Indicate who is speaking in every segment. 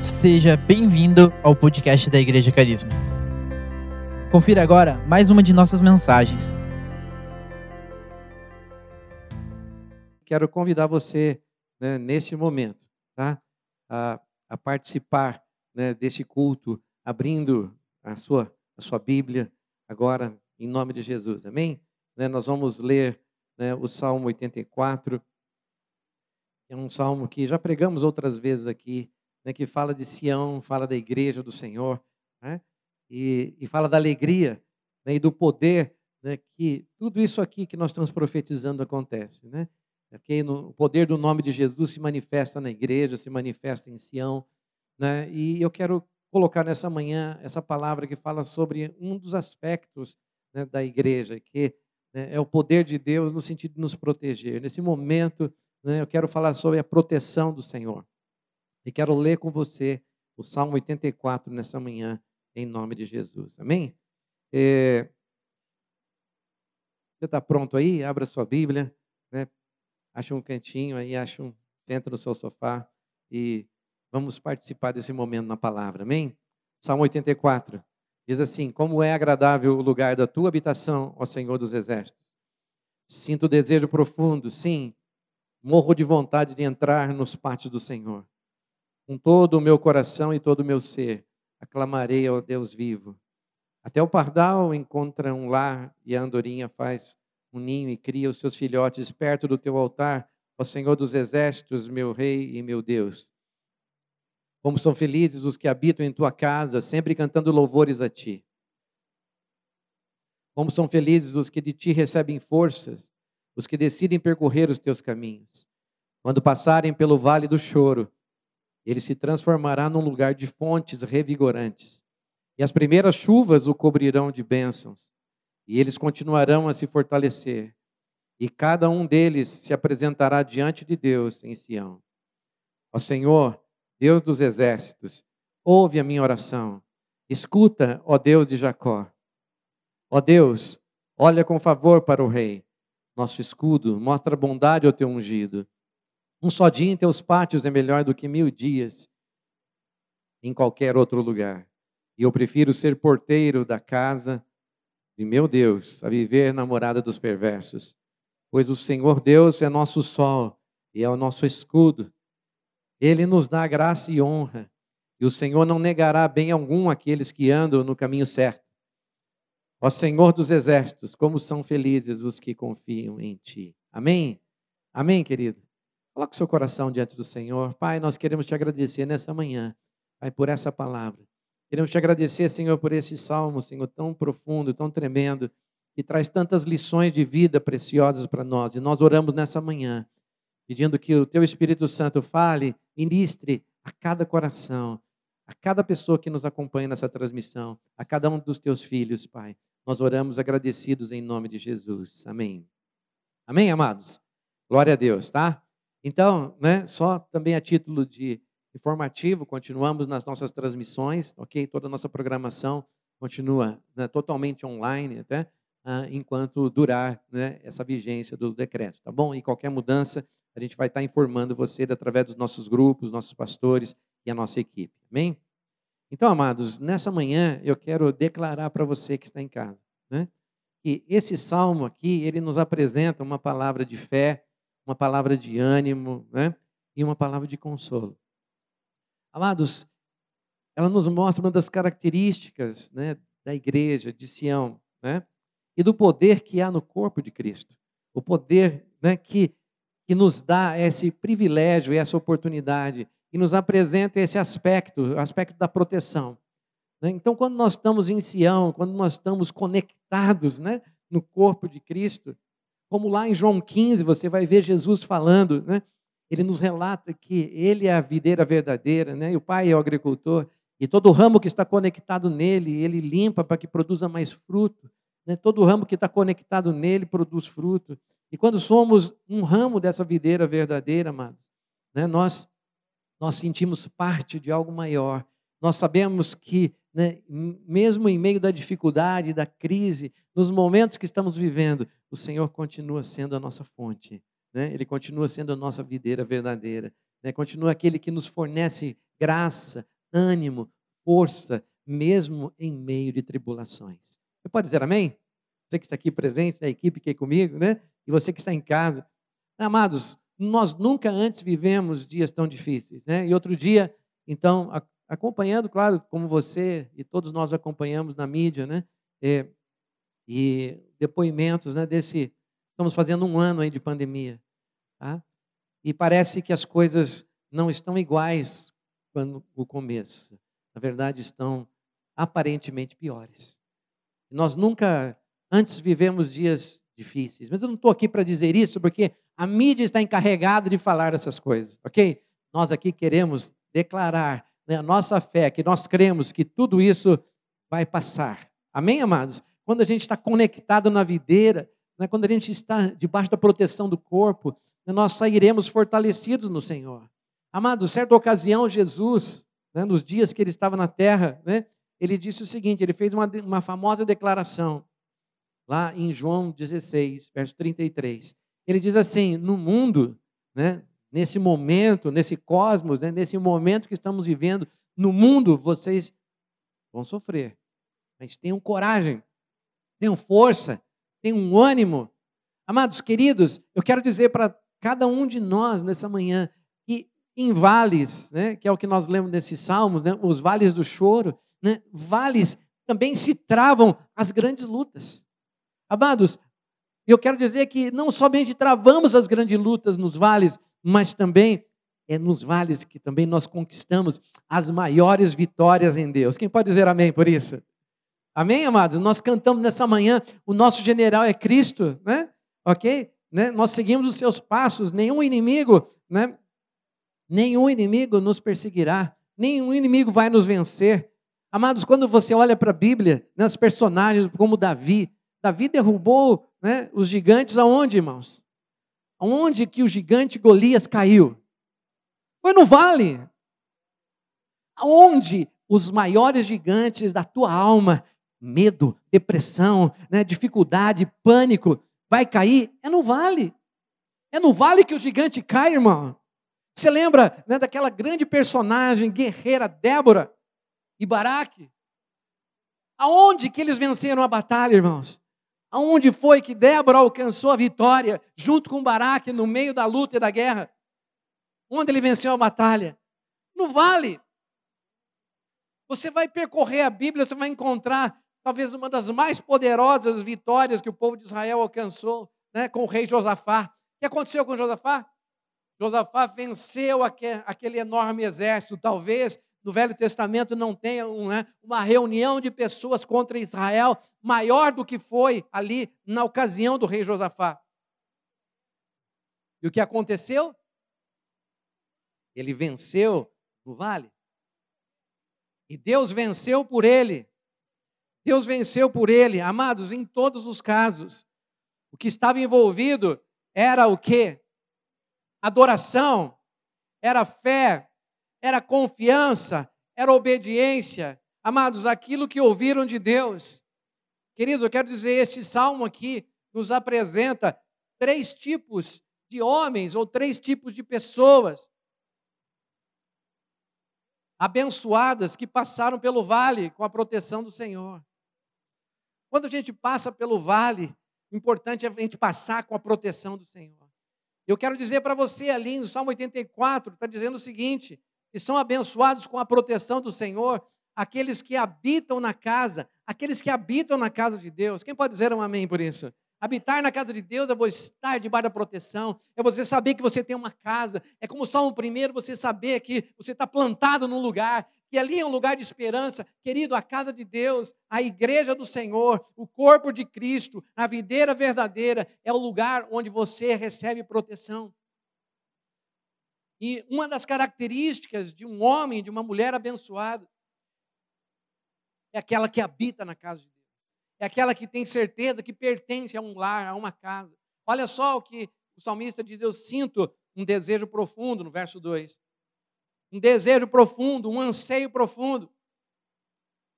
Speaker 1: Seja bem-vindo ao podcast da Igreja Carisma. Confira agora mais uma de nossas mensagens.
Speaker 2: Quero convidar você, né, neste momento, tá, a, a participar né, culto, abrindo a sua, a sua Bíblia agora, em nome de Jesus, amém? Né, nós vamos ler né, o Salmo 84, é um salmo que já pregamos outras vezes aqui, né, que fala de Sião, fala da igreja do Senhor, né, e, e, fala da alegria né, e do poder né, que tudo isso aqui que nós estamos profetizando acontece. Né? Porque no, o poder do nome de Jesus se manifesta na igreja, se manifesta em Sião. Né? E eu quero colocar nessa manhã essa palavra que fala sobre um dos aspectos né, da igreja, que né, é o poder de Deus no sentido de nos proteger. Nesse momento, né, eu quero falar sobre a proteção do Senhor. E quero ler com você o Salmo 84 nessa manhã, em nome de Jesus. Amém? É... Você está pronto aí? Abra sua Bíblia, né? acha um cantinho aí, acha um, senta no seu sofá e vamos participar desse momento na palavra. Amém? Salmo 84 diz assim: Como é agradável o lugar da tua habitação, ó Senhor dos exércitos. Sinto desejo profundo, sim, morro de vontade de entrar nos pátios do Senhor. Com todo o meu coração e todo o meu ser, aclamarei ao Deus vivo. Até o pardal encontra um lar e a andorinha faz um ninho e cria os seus filhotes perto do teu altar, ó Senhor dos exércitos, meu rei e meu Deus. Como são felizes os que habitam em tua casa, sempre cantando louvores a ti. Como são felizes os que de ti recebem forças, os que decidem percorrer os teus caminhos. Quando passarem pelo vale do choro, ele se transformará num lugar de fontes revigorantes. E as primeiras chuvas o cobrirão de bênçãos, e eles continuarão a se fortalecer. E cada um deles se apresentará diante de Deus em Sião. Ó Senhor, Deus dos exércitos, ouve a minha oração. Escuta, ó Deus de Jacó. Ó Deus, olha com favor para o rei, nosso escudo, mostra bondade ao teu ungido. Um só dia em teus pátios é melhor do que mil dias em qualquer outro lugar. E eu prefiro ser porteiro da casa de meu Deus a viver na morada dos perversos. Pois o Senhor Deus é nosso sol e é o nosso escudo. Ele nos dá graça e honra. E o Senhor não negará bem algum àqueles que andam no caminho certo. Ó Senhor dos exércitos, como são felizes os que confiam em Ti. Amém? Amém, querido? Coloque seu coração diante do Senhor. Pai, nós queremos te agradecer nessa manhã, Pai, por essa palavra. Queremos te agradecer, Senhor, por esse salmo, Senhor, tão profundo, tão tremendo, que traz tantas lições de vida preciosas para nós. E nós oramos nessa manhã, pedindo que o teu Espírito Santo fale, ministre a cada coração, a cada pessoa que nos acompanha nessa transmissão, a cada um dos teus filhos, Pai. Nós oramos agradecidos em nome de Jesus. Amém. Amém, amados? Glória a Deus, tá? Então, né, só também a título de informativo, continuamos nas nossas transmissões, ok? Toda a nossa programação continua né, totalmente online até ah, enquanto durar né, essa vigência do decreto, tá bom? E qualquer mudança, a gente vai estar informando você através dos nossos grupos, nossos pastores e a nossa equipe, amém? Então, amados, nessa manhã eu quero declarar para você que está em casa, né, que esse salmo aqui, ele nos apresenta uma palavra de fé, uma palavra de ânimo, né? E uma palavra de consolo. Amados, ela nos mostra uma das características né, da igreja de Sião, né? E do poder que há no corpo de Cristo. O poder né, que, que nos dá esse privilégio e essa oportunidade e nos apresenta esse aspecto, o aspecto da proteção. Né? Então, quando nós estamos em Sião, quando nós estamos conectados né, no corpo de Cristo, como lá em João 15, você vai ver Jesus falando, né? Ele nos relata que ele é a videira verdadeira, né? E o pai é o agricultor, e todo ramo que está conectado nele, ele limpa para que produza mais fruto. Né? Todo ramo que está conectado nele produz fruto. E quando somos um ramo dessa videira verdadeira, amados, né? nós, nós sentimos parte de algo maior. Nós sabemos que, né, mesmo em meio da dificuldade, da crise, nos momentos que estamos vivendo, o Senhor continua sendo a nossa fonte, né? Ele continua sendo a nossa videira verdadeira, né? Continua aquele que nos fornece graça, ânimo, força, mesmo em meio de tribulações. Você pode dizer amém? Você que está aqui presente, na equipe que é comigo, né? E você que está em casa. Amados, nós nunca antes vivemos dias tão difíceis, né? E outro dia, então, acompanhando, claro, como você e todos nós acompanhamos na mídia, né? É, e depoimentos, né? Desse, estamos fazendo um ano aí de pandemia, tá? E parece que as coisas não estão iguais quando o começo. Na verdade, estão aparentemente piores. Nós nunca antes vivemos dias difíceis, mas eu não estou aqui para dizer isso porque a mídia está encarregada de falar essas coisas, ok? Nós aqui queremos declarar né, a nossa fé, que nós cremos que tudo isso vai passar. Amém, amados? Quando a gente está conectado na videira, né, quando a gente está debaixo da proteção do corpo, né, nós sairemos fortalecidos no Senhor. Amados, certa ocasião, Jesus, né, nos dias que ele estava na terra, né, ele disse o seguinte: ele fez uma, uma famosa declaração, lá em João 16, verso 33. Ele diz assim: no mundo, né, nesse momento, nesse cosmos, né, nesse momento que estamos vivendo, no mundo vocês vão sofrer. Mas tenham coragem, tenham força, tenham ânimo. Amados queridos, eu quero dizer para cada um de nós nessa manhã que em vales, né, que é o que nós lemos nesse salmo, né, os vales do choro, né, vales também se travam as grandes lutas. Amados, eu quero dizer que não somente travamos as grandes lutas nos vales, mas também é nos vales que também nós conquistamos as maiores vitórias em Deus. Quem pode dizer amém por isso? Amém, amados? Nós cantamos nessa manhã, o nosso general é Cristo, né? Ok? Né? Nós seguimos os seus passos, nenhum inimigo, né? Nenhum inimigo nos perseguirá, nenhum inimigo vai nos vencer. Amados, quando você olha para a Bíblia, né, os personagens como Davi, Davi derrubou né, os gigantes aonde, irmãos? Onde que o gigante Golias caiu? Foi no vale. Onde os maiores gigantes da tua alma, medo, depressão, né, dificuldade, pânico, vai cair? É no vale. É no vale que o gigante cai, irmão. Você lembra né, daquela grande personagem guerreira Débora e Baraque? Aonde que eles venceram a batalha, irmãos? Aonde foi que Débora alcançou a vitória junto com Baraque no meio da luta e da guerra? Onde ele venceu a batalha? No vale. Você vai percorrer a Bíblia, você vai encontrar talvez uma das mais poderosas vitórias que o povo de Israel alcançou né, com o rei Josafá. O que aconteceu com Josafá? Josafá venceu aquele enorme exército, talvez no Velho Testamento não tenha né, uma reunião de pessoas contra Israel maior do que foi ali na ocasião do rei Josafá. E o que aconteceu? Ele venceu no vale. E Deus venceu por ele. Deus venceu por ele. Amados, em todos os casos, o que estava envolvido era o quê? Adoração, era fé, era confiança, era obediência. Amados, aquilo que ouviram de Deus. Queridos, eu quero dizer, este salmo aqui nos apresenta três tipos de homens ou três tipos de pessoas abençoadas que passaram pelo vale com a proteção do Senhor. Quando a gente passa pelo vale, importante é a gente passar com a proteção do Senhor. Eu quero dizer para você ali no Salmo 84, está dizendo o seguinte: que são abençoados com a proteção do Senhor, aqueles que habitam na casa, aqueles que habitam na casa de Deus. Quem pode dizer um amém por isso? Habitar na casa de Deus é você estar debaixo da proteção, é você saber que você tem uma casa, é como o Salmo primeiro, você saber que você está plantado num lugar, que ali é um lugar de esperança. Querido, a casa de Deus, a igreja do Senhor, o corpo de Cristo, a videira verdadeira, é o lugar onde você recebe proteção. E uma das características de um homem, de uma mulher abençoada, é aquela que habita na casa de Deus. É aquela que tem certeza que pertence a um lar, a uma casa. Olha só o que o salmista diz: Eu sinto um desejo profundo, no verso 2. Um desejo profundo, um anseio profundo.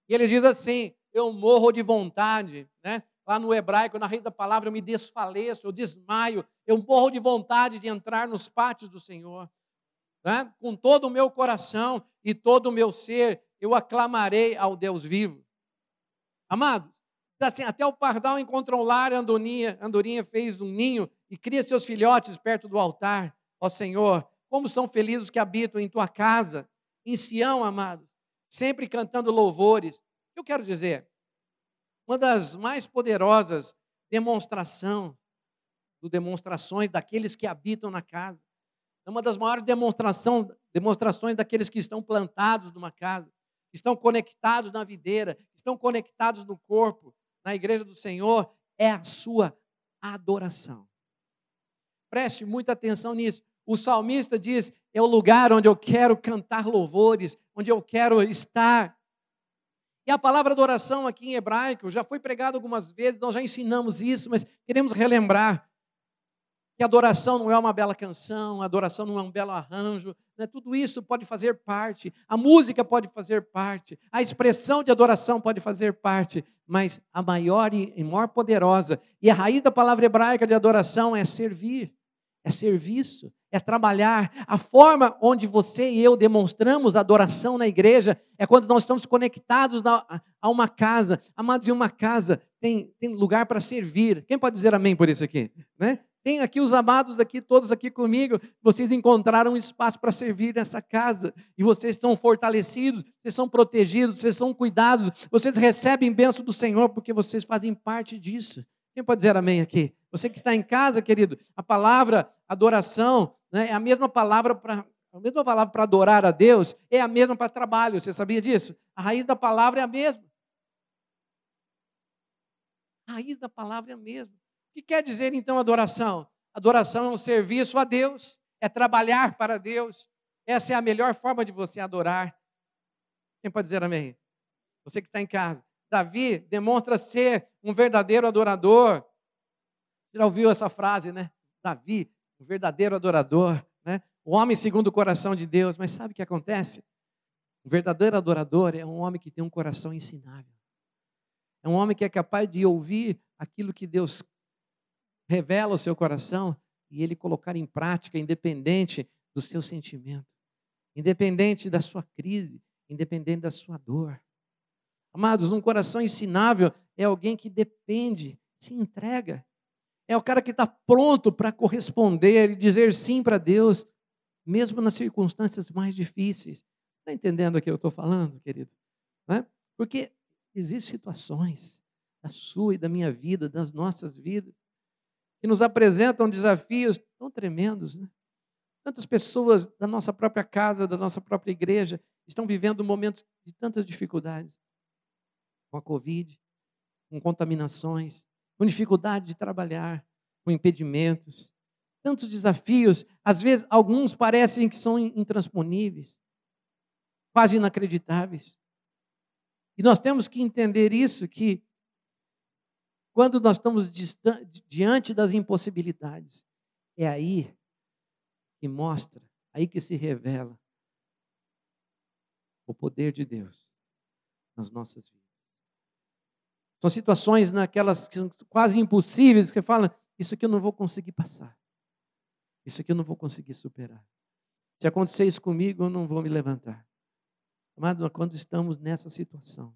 Speaker 2: E ele diz assim: Eu morro de vontade, né? Lá no hebraico, na raiz da palavra, eu me desfaleço, eu desmaio, eu morro de vontade de entrar nos pátios do Senhor né? com todo o meu coração. e todo o meu ser eu aclamarei ao Deus vivo. Amados, assim, até o pardal encontrou um lar, andorinha, andorinha fez um ninho e cria seus filhotes perto do altar. Ó Senhor, como são felizes os que habitam em tua casa, em Sião, amados, sempre cantando louvores. Eu quero dizer? Uma das mais poderosas demonstração, do demonstrações daqueles que habitam na casa. É uma das maiores demonstração, demonstrações daqueles que estão plantados numa casa, estão conectados na videira, estão conectados no corpo, na igreja do Senhor, é a sua adoração. Preste muita atenção nisso. O salmista diz: é o lugar onde eu quero cantar louvores, onde eu quero estar. E a palavra adoração aqui em hebraico já foi pregada algumas vezes, nós já ensinamos isso, mas queremos relembrar que adoração não é uma bela canção, adoração não é um belo arranjo, né? tudo isso pode fazer parte, a música pode fazer parte, a expressão de adoração pode fazer parte, mas a maior e maior poderosa, e a raiz da palavra hebraica de adoração é servir, é serviço, é trabalhar. A forma onde você e eu demonstramos adoração na igreja é quando nós estamos conectados a uma casa. Amados, em uma casa tem, tem lugar para servir. Quem pode dizer amém por isso aqui? Né? Tem aqui os amados aqui, todos aqui comigo. Vocês encontraram um espaço para servir nessa casa. E vocês estão fortalecidos, vocês são protegidos, vocês são cuidados. Vocês recebem bênção do Senhor porque vocês fazem parte disso. Quem pode dizer amém aqui? Você que está em casa, querido, a palavra adoração né, é a mesma palavra para a mesma palavra para adorar a Deus é a mesma para trabalho. Você sabia disso? A raiz da palavra é a mesma. A raiz da palavra é a mesma. O que quer dizer então adoração? Adoração é um serviço a Deus, é trabalhar para Deus. Essa é a melhor forma de você adorar. Quem pode dizer amém? Você que está em casa. Davi demonstra ser um verdadeiro adorador. Você já ouviu essa frase, né? Davi, um verdadeiro adorador, né? O homem segundo o coração de Deus. Mas sabe o que acontece? Um verdadeiro adorador é um homem que tem um coração ensinável. É um homem que é capaz de ouvir aquilo que Deus revela o seu coração e ele colocar em prática, independente do seu sentimento, independente da sua crise, independente da sua dor. Amados, um coração ensinável é alguém que depende, se entrega. É o cara que está pronto para corresponder e dizer sim para Deus, mesmo nas circunstâncias mais difíceis. Está entendendo o que eu estou falando, querido? É? Porque existem situações da sua e da minha vida, das nossas vidas, que nos apresentam desafios tão tremendos. Né? Tantas pessoas da nossa própria casa, da nossa própria igreja, estão vivendo momentos de tantas dificuldades com a Covid, com contaminações, com dificuldade de trabalhar, com impedimentos, tantos desafios, às vezes alguns parecem que são intransponíveis, quase inacreditáveis. E nós temos que entender isso que quando nós estamos diante das impossibilidades, é aí que mostra, aí que se revela o poder de Deus nas nossas vidas. São situações naquelas que são quase impossíveis, que falam, isso aqui eu não vou conseguir passar. Isso aqui eu não vou conseguir superar. Se acontecer isso comigo, eu não vou me levantar. Mas quando estamos nessa situação,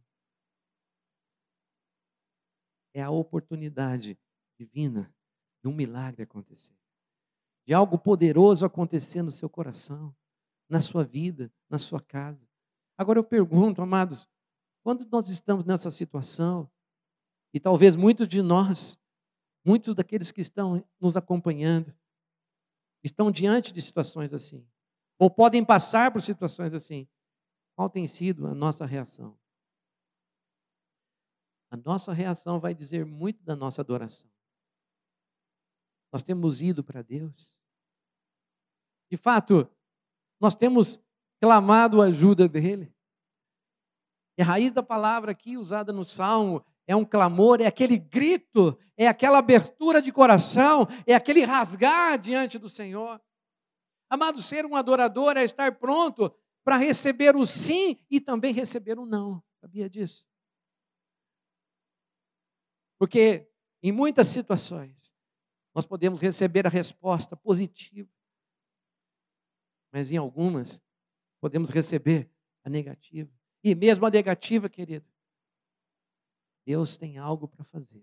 Speaker 2: é a oportunidade divina de um milagre acontecer, de algo poderoso acontecer no seu coração, na sua vida, na sua casa. Agora eu pergunto, amados, quando nós estamos nessa situação, e talvez muitos de nós, muitos daqueles que estão nos acompanhando, estão diante de situações assim, ou podem passar por situações assim, qual tem sido a nossa reação? A nossa reação vai dizer muito da nossa adoração. Nós temos ido para Deus. De fato, nós temos clamado a ajuda dEle. E a raiz da palavra aqui usada no Salmo é um clamor, é aquele grito, é aquela abertura de coração, é aquele rasgar diante do Senhor. Amado, ser um adorador é estar pronto para receber o sim e também receber o não. Sabia disso? Porque em muitas situações nós podemos receber a resposta positiva, mas em algumas podemos receber a negativa. E mesmo a negativa, querido, Deus tem algo para fazer.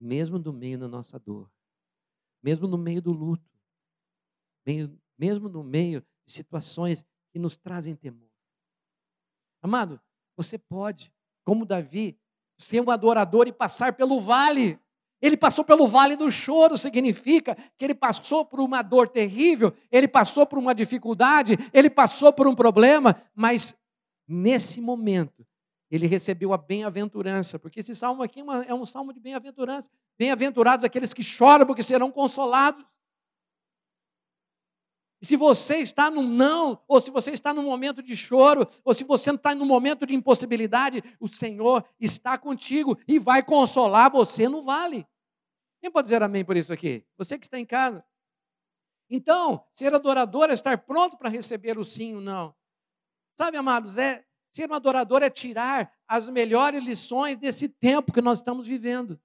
Speaker 2: Mesmo no meio da nossa dor, mesmo no meio do luto, mesmo no meio de situações que nos trazem temor. Amado, você pode, como Davi, ser um adorador e passar pelo vale. Ele passou pelo vale do choro, significa que ele passou por uma dor terrível, ele passou por uma dificuldade, ele passou por um problema, mas nesse momento ele recebeu a bem-aventurança, porque esse salmo aqui é, é um salmo de bem-aventurança. Bem-aventurados aqueles que choram, porque serão consolados. E se você está no não, ou se você está no momento de choro, ou se você está no momento de impossibilidade, o Senhor está contigo e vai consolar você no vale. Quem pode dizer amém por isso aqui? Você que está em casa. Então, ser adorador é estar pronto para receber o sim ou não. Sabe, amados, é ser um adorador é tirar as melhores lições desse tempo que nós estamos vivendo.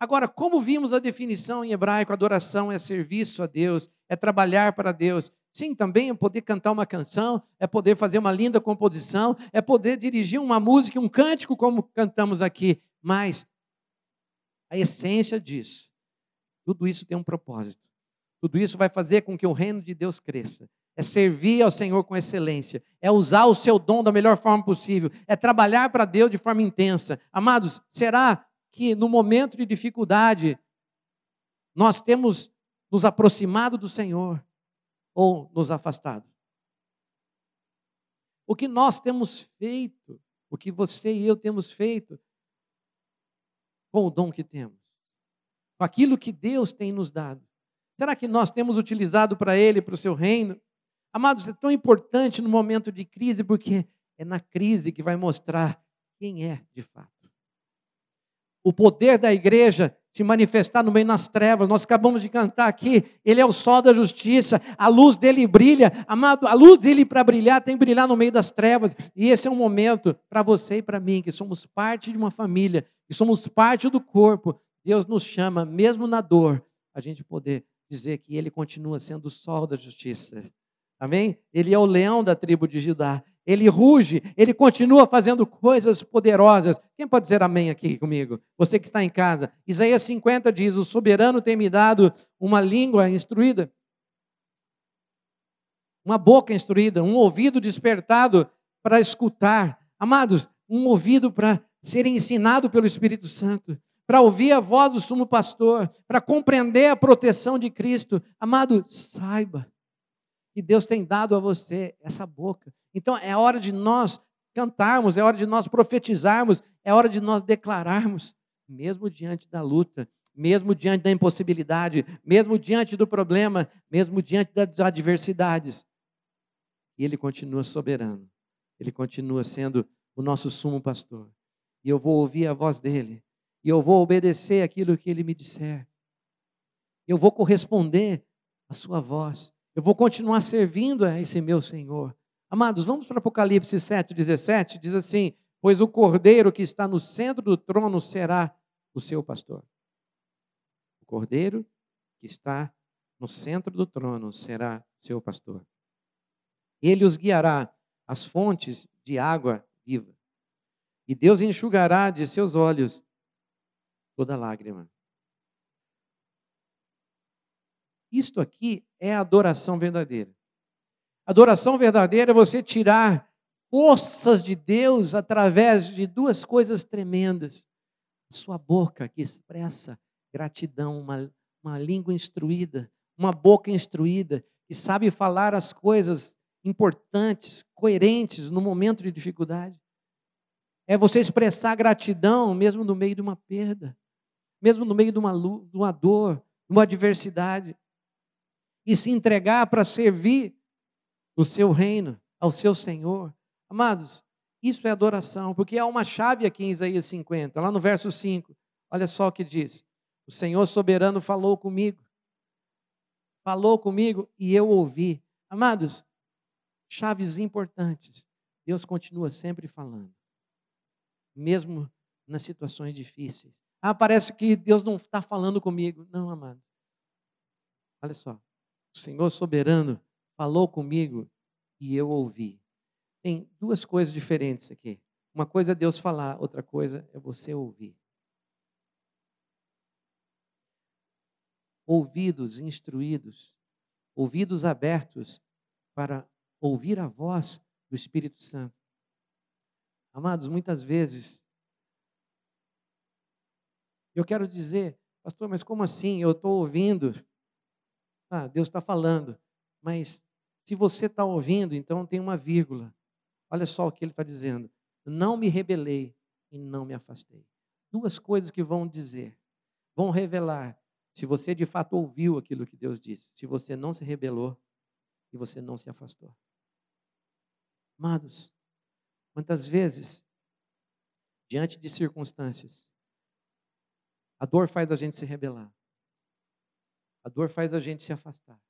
Speaker 2: Agora, como vimos a definição em hebraico, adoração é serviço a Deus, é trabalhar para Deus. Sim, também é poder cantar uma canção, é poder fazer uma linda composição, é poder dirigir uma música, um cântico, como cantamos aqui. Mas a essência disso, tudo isso tem um propósito. Tudo isso vai fazer com que o reino de Deus cresça. É servir ao Senhor com excelência, é usar o seu dom da melhor forma possível, é trabalhar para Deus de forma intensa. Amados, será que no momento de dificuldade nós temos nos aproximado do Senhor ou nos afastado? O que nós temos feito, o que você e eu temos feito com o dom que temos, com aquilo que Deus tem nos dado. Será que nós temos utilizado para Ele, para o seu reino? Amados, é tão importante no momento de crise, porque é na crise que vai mostrar quem é de fato o poder da igreja se manifestar no meio das trevas. Nós acabamos de cantar aqui, ele é o sol da justiça, a luz dele brilha. Amado, a luz dele para brilhar tem que brilhar no meio das trevas. E esse é um momento para você e para mim, que somos parte de uma família, que somos parte do corpo. Deus nos chama, mesmo na dor, a gente poder dizer que ele continua sendo o sol da justiça. Amém? Ele é o leão da tribo de Judá ele ruge, ele continua fazendo coisas poderosas. Quem pode dizer amém aqui comigo? Você que está em casa. Isaías 50 diz: O soberano tem me dado uma língua instruída, uma boca instruída, um ouvido despertado para escutar. Amados, um ouvido para ser ensinado pelo Espírito Santo, para ouvir a voz do sumo pastor, para compreender a proteção de Cristo. Amado, saiba que Deus tem dado a você essa boca. Então é hora de nós cantarmos, é hora de nós profetizarmos, é hora de nós declararmos, mesmo diante da luta, mesmo diante da impossibilidade, mesmo diante do problema, mesmo diante das adversidades. E Ele continua soberano, Ele continua sendo o nosso sumo pastor. E eu vou ouvir a voz dele, e eu vou obedecer aquilo que ele me disser. Eu vou corresponder à sua voz. Eu vou continuar servindo a esse meu Senhor. Amados, vamos para Apocalipse 7, 17, diz assim: Pois o cordeiro que está no centro do trono será o seu pastor. O cordeiro que está no centro do trono será seu pastor. Ele os guiará às fontes de água viva. E Deus enxugará de seus olhos toda lágrima. Isto aqui é adoração verdadeira. Adoração verdadeira é você tirar forças de Deus através de duas coisas tremendas. Sua boca que expressa gratidão, uma, uma língua instruída, uma boca instruída, que sabe falar as coisas importantes, coerentes no momento de dificuldade. É você expressar gratidão mesmo no meio de uma perda, mesmo no meio de uma, de uma dor, de uma adversidade. E se entregar para servir o seu reino, ao seu Senhor. Amados, isso é adoração, porque há uma chave aqui em Isaías 50, lá no verso 5. Olha só o que diz: O Senhor soberano falou comigo, falou comigo e eu ouvi. Amados, chaves importantes. Deus continua sempre falando, mesmo nas situações difíceis. Ah, parece que Deus não está falando comigo. Não, amados. Olha só. O Senhor soberano falou comigo e eu ouvi. Tem duas coisas diferentes aqui. Uma coisa é Deus falar, outra coisa é você ouvir. Ouvidos instruídos, ouvidos abertos para ouvir a voz do Espírito Santo. Amados, muitas vezes, eu quero dizer, pastor, mas como assim? Eu estou ouvindo. Ah, Deus está falando. Mas se você está ouvindo, então tem uma vírgula. Olha só o que ele está dizendo. Não me rebelei e não me afastei. Duas coisas que vão dizer, vão revelar se você de fato ouviu aquilo que Deus disse, se você não se rebelou e você não se afastou. Amados, quantas vezes, diante de circunstâncias, a dor faz a gente se rebelar, a dor faz a gente se afastar,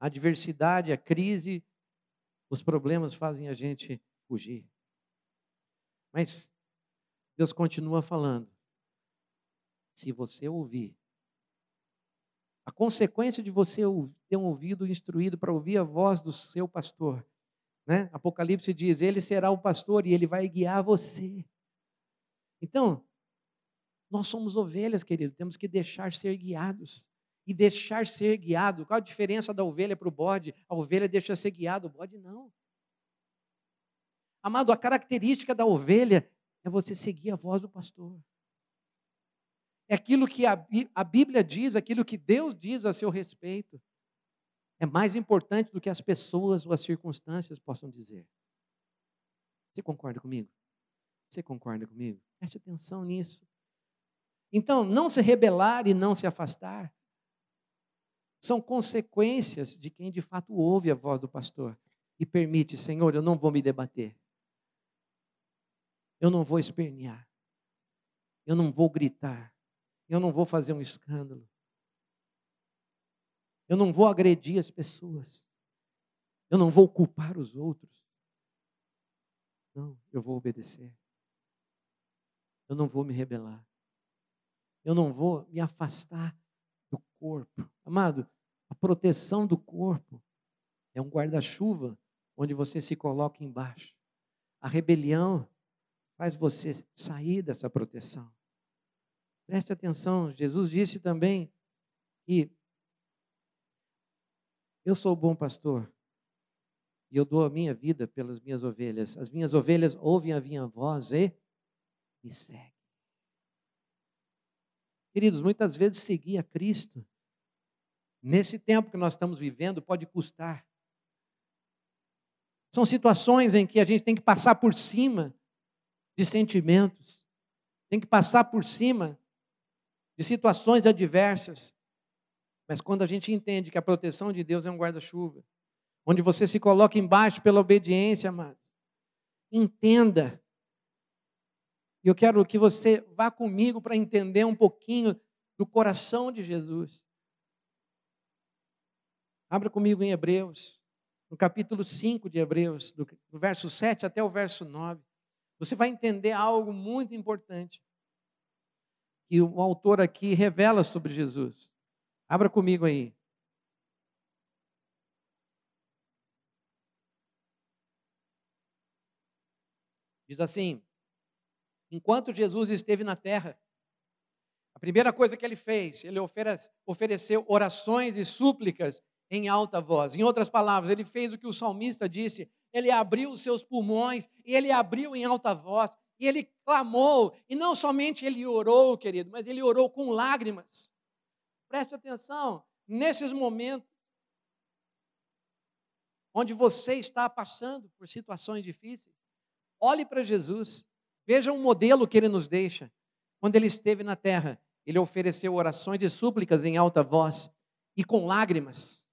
Speaker 2: a adversidade, a crise, os problemas fazem a gente fugir. Mas Deus continua falando. Se você ouvir, a consequência de você ter um ouvido instruído para ouvir a voz do seu pastor, né? Apocalipse diz: Ele será o pastor e ele vai guiar você. Então, nós somos ovelhas, querido, temos que deixar ser guiados. E deixar ser guiado, qual a diferença da ovelha para o bode? A ovelha deixa ser guiado, o bode não. Amado, a característica da ovelha é você seguir a voz do pastor. É aquilo que a, Bíblia diz, aquilo que Deus diz a seu respeito. É mais importante do que as pessoas ou as circunstâncias possam dizer. Você concorda comigo? Você concorda comigo? Preste atenção nisso. Então, não se rebelar e não se afastar são consequências de quem de fato ouve a voz do pastor e permite, Senhor, eu não vou me debater. Eu não vou espernear. Eu não vou gritar. Eu não vou fazer um escândalo. Eu não vou agredir as pessoas. Eu não vou culpar os outros. Não, eu vou obedecer. Eu não vou me rebelar. Eu não vou me afastar corpo. Amado, a proteção do corpo é um guarda-chuva onde você se coloca embaixo. A rebelião faz você sair dessa proteção. Preste atenção, Jesus disse também que eu sou o bom pastor e eu dou a minha vida pelas minhas ovelhas. As minhas ovelhas ouvem a minha voz e me seguem. Queridos, muitas vezes seguir a Cristo, nesse tempo que nós estamos vivendo, pode custar. São situações em que a gente tem que passar por cima de sentimentos, tem que passar por cima de situações adversas. Mas quando a gente entende que a proteção de Deus é um guarda-chuva, onde você se coloca embaixo pela obediência, amados, entenda. E eu quero que você vá comigo para entender um pouquinho do coração de Jesus. Abra comigo em Hebreus, no capítulo 5 de Hebreus, do, verso 7 até o verso 9. Você vai entender algo muito importante que o autor aqui revela sobre Jesus. Abra comigo aí. Diz assim: enquanto Jesus esteve na terra, a primeira coisa que ele fez, ele ofereceu orações e súplicas em alta voz. Em outras palavras, ele fez o que o salmista disse: ele abriu os seus pulmões e ele abriu em alta voz e ele clamou, e não somente ele orou, querido, mas ele orou com lágrimas. Preste atenção, nesses momentos onde você está passando por situações difíceis, olhe para Jesus, veja um modelo que ele nos deixa. Quando ele esteve na terra, ele ofereceu orações e súplicas em alta voz e com lágrimas.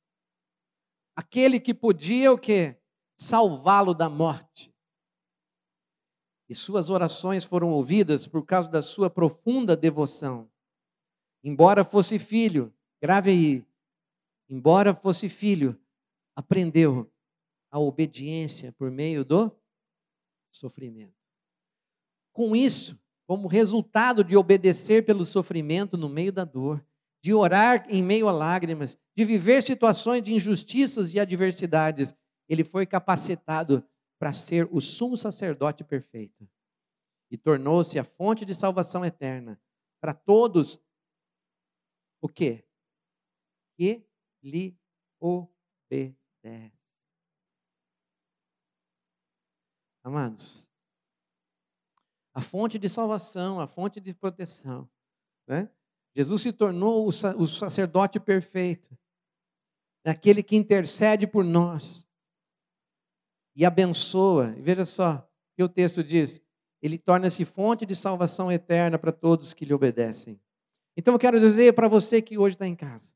Speaker 2: Aquele que podia o quê? Salvá-lo da morte. E suas orações foram ouvidas por causa da sua profunda devoção. Embora fosse filho, grave aí, embora fosse filho, aprendeu a obediência por meio do sofrimento. Com isso, como resultado de obedecer pelo sofrimento no meio da dor, de orar em meio a lágrimas, de viver situações de injustiças e adversidades, ele foi capacitado para ser o sumo sacerdote perfeito e tornou-se a fonte de salvação eterna para todos o quê? Que lhe obedece. Amados, a fonte de salvação, a fonte de proteção, né? Jesus se tornou o sacerdote perfeito, aquele que intercede por nós e abençoa. E veja só o que o texto diz: ele torna-se fonte de salvação eterna para todos que lhe obedecem. Então eu quero dizer para você que hoje está em casa.